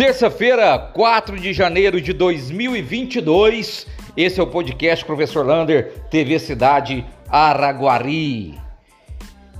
Terça-feira, 4 de janeiro de 2022. Esse é o podcast Professor Lander, TV Cidade Araguari.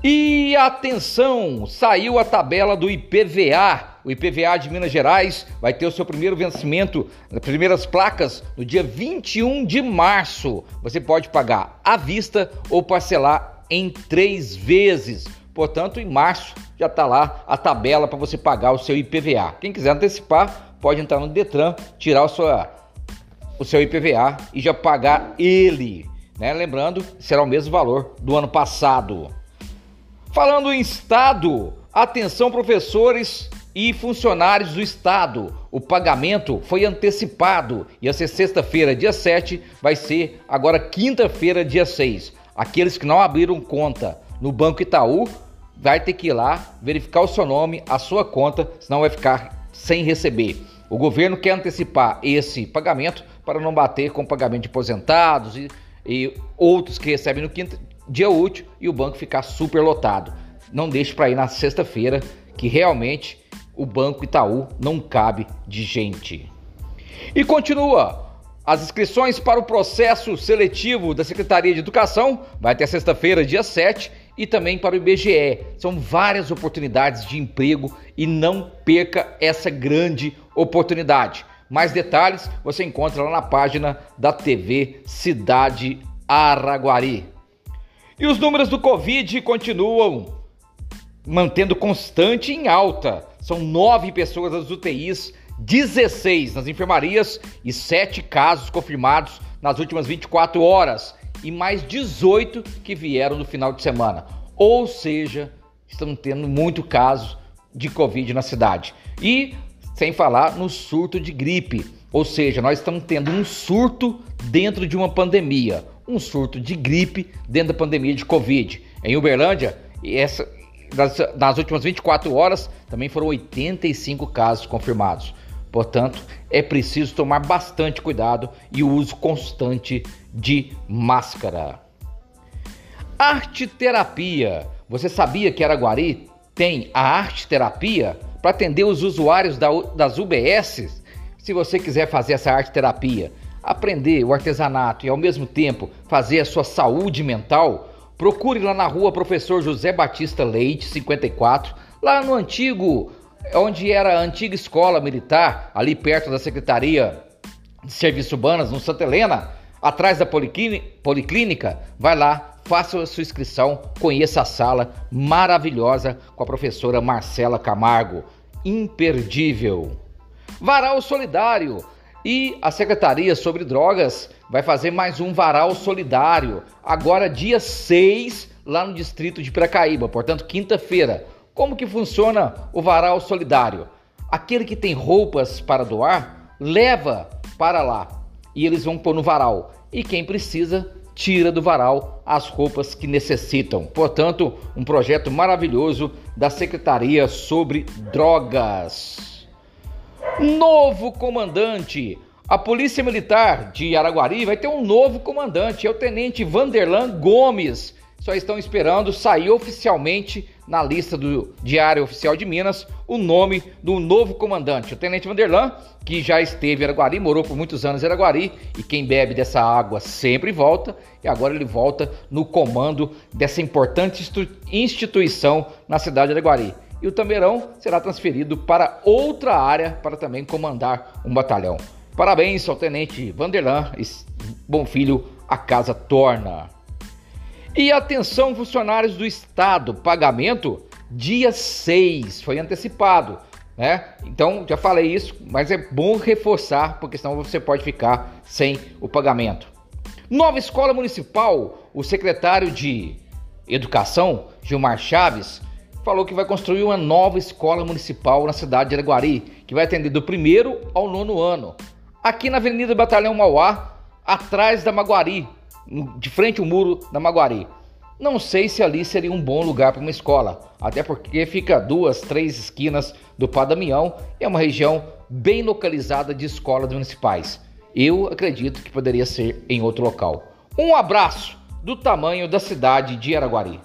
E atenção, saiu a tabela do IPVA. O IPVA de Minas Gerais vai ter o seu primeiro vencimento, as primeiras placas, no dia 21 de março. Você pode pagar à vista ou parcelar em três vezes. Portanto, em março já está lá a tabela para você pagar o seu IPVA. Quem quiser antecipar, pode entrar no Detran, tirar o, sua, o seu IPVA e já pagar ele. Né? Lembrando, será o mesmo valor do ano passado. Falando em Estado, atenção professores e funcionários do Estado. O pagamento foi antecipado. Ia ser sexta-feira, dia 7, vai ser agora quinta-feira, dia 6. Aqueles que não abriram conta no Banco Itaú vai ter que ir lá verificar o seu nome, a sua conta, senão vai ficar sem receber. O governo quer antecipar esse pagamento para não bater com o pagamento de aposentados e, e outros que recebem no quinto dia útil e o banco ficar super lotado. Não deixe para ir na sexta-feira, que realmente o Banco Itaú não cabe de gente. E continua. As inscrições para o processo seletivo da Secretaria de Educação vai até sexta-feira, dia 7, e também para o IBGE. São várias oportunidades de emprego e não perca essa grande oportunidade. Mais detalhes você encontra lá na página da TV Cidade Araguari. E os números do Covid continuam mantendo constante em alta. São nove pessoas nas UTIs, 16 nas enfermarias e sete casos confirmados nas últimas 24 horas e mais 18 que vieram no final de semana. Ou seja, estamos tendo muito caso de Covid na cidade. E sem falar no surto de gripe. Ou seja, nós estamos tendo um surto dentro de uma pandemia, um surto de gripe dentro da pandemia de Covid. Em Uberlândia, essa, nas, nas últimas 24 horas, também foram 85 casos confirmados. Portanto, é preciso tomar bastante cuidado e o uso constante de máscara. Arte terapia. Você sabia que Araguari tem a arte terapia para atender os usuários da, das UBS? Se você quiser fazer essa arte terapia, aprender o artesanato e ao mesmo tempo fazer a sua saúde mental, procure lá na rua Professor José Batista Leite, 54, lá no antigo onde era a antiga escola militar, ali perto da Secretaria de Serviços Urbanos, no Santa Helena, atrás da Policlínica, vai lá, faça a sua inscrição, conheça a sala maravilhosa com a professora Marcela Camargo, imperdível. Varal Solidário e a Secretaria sobre Drogas vai fazer mais um Varal Solidário, agora dia 6, lá no distrito de Piracaíba, portanto, quinta-feira. Como que funciona o varal solidário? Aquele que tem roupas para doar, leva para lá e eles vão pôr no varal. E quem precisa, tira do varal as roupas que necessitam. Portanto, um projeto maravilhoso da Secretaria sobre Drogas. Novo comandante. A Polícia Militar de Araguari vai ter um novo comandante, é o Tenente Vanderlan Gomes. Só estão esperando sair oficialmente na lista do Diário Oficial de Minas o nome do novo comandante, o Tenente Vanderlan, que já esteve em Araguari, morou por muitos anos em Araguari, e quem bebe dessa água sempre volta, e agora ele volta no comando dessa importante instituição na cidade de Araguari. E o Tameirão será transferido para outra área para também comandar um batalhão. Parabéns ao Tenente Vanderlan, bom filho, a casa torna. E atenção, funcionários do Estado, pagamento dia 6, foi antecipado, né? Então, já falei isso, mas é bom reforçar, porque senão você pode ficar sem o pagamento. Nova escola municipal, o secretário de Educação, Gilmar Chaves, falou que vai construir uma nova escola municipal na cidade de Araguari, que vai atender do primeiro ao nono ano. Aqui na Avenida Batalhão Mauá, atrás da Maguari, de frente ao muro da Maguari. Não sei se ali seria um bom lugar para uma escola, até porque fica duas, três esquinas do Padamião e é uma região bem localizada de escolas municipais. Eu acredito que poderia ser em outro local. Um abraço do tamanho da cidade de Araguari.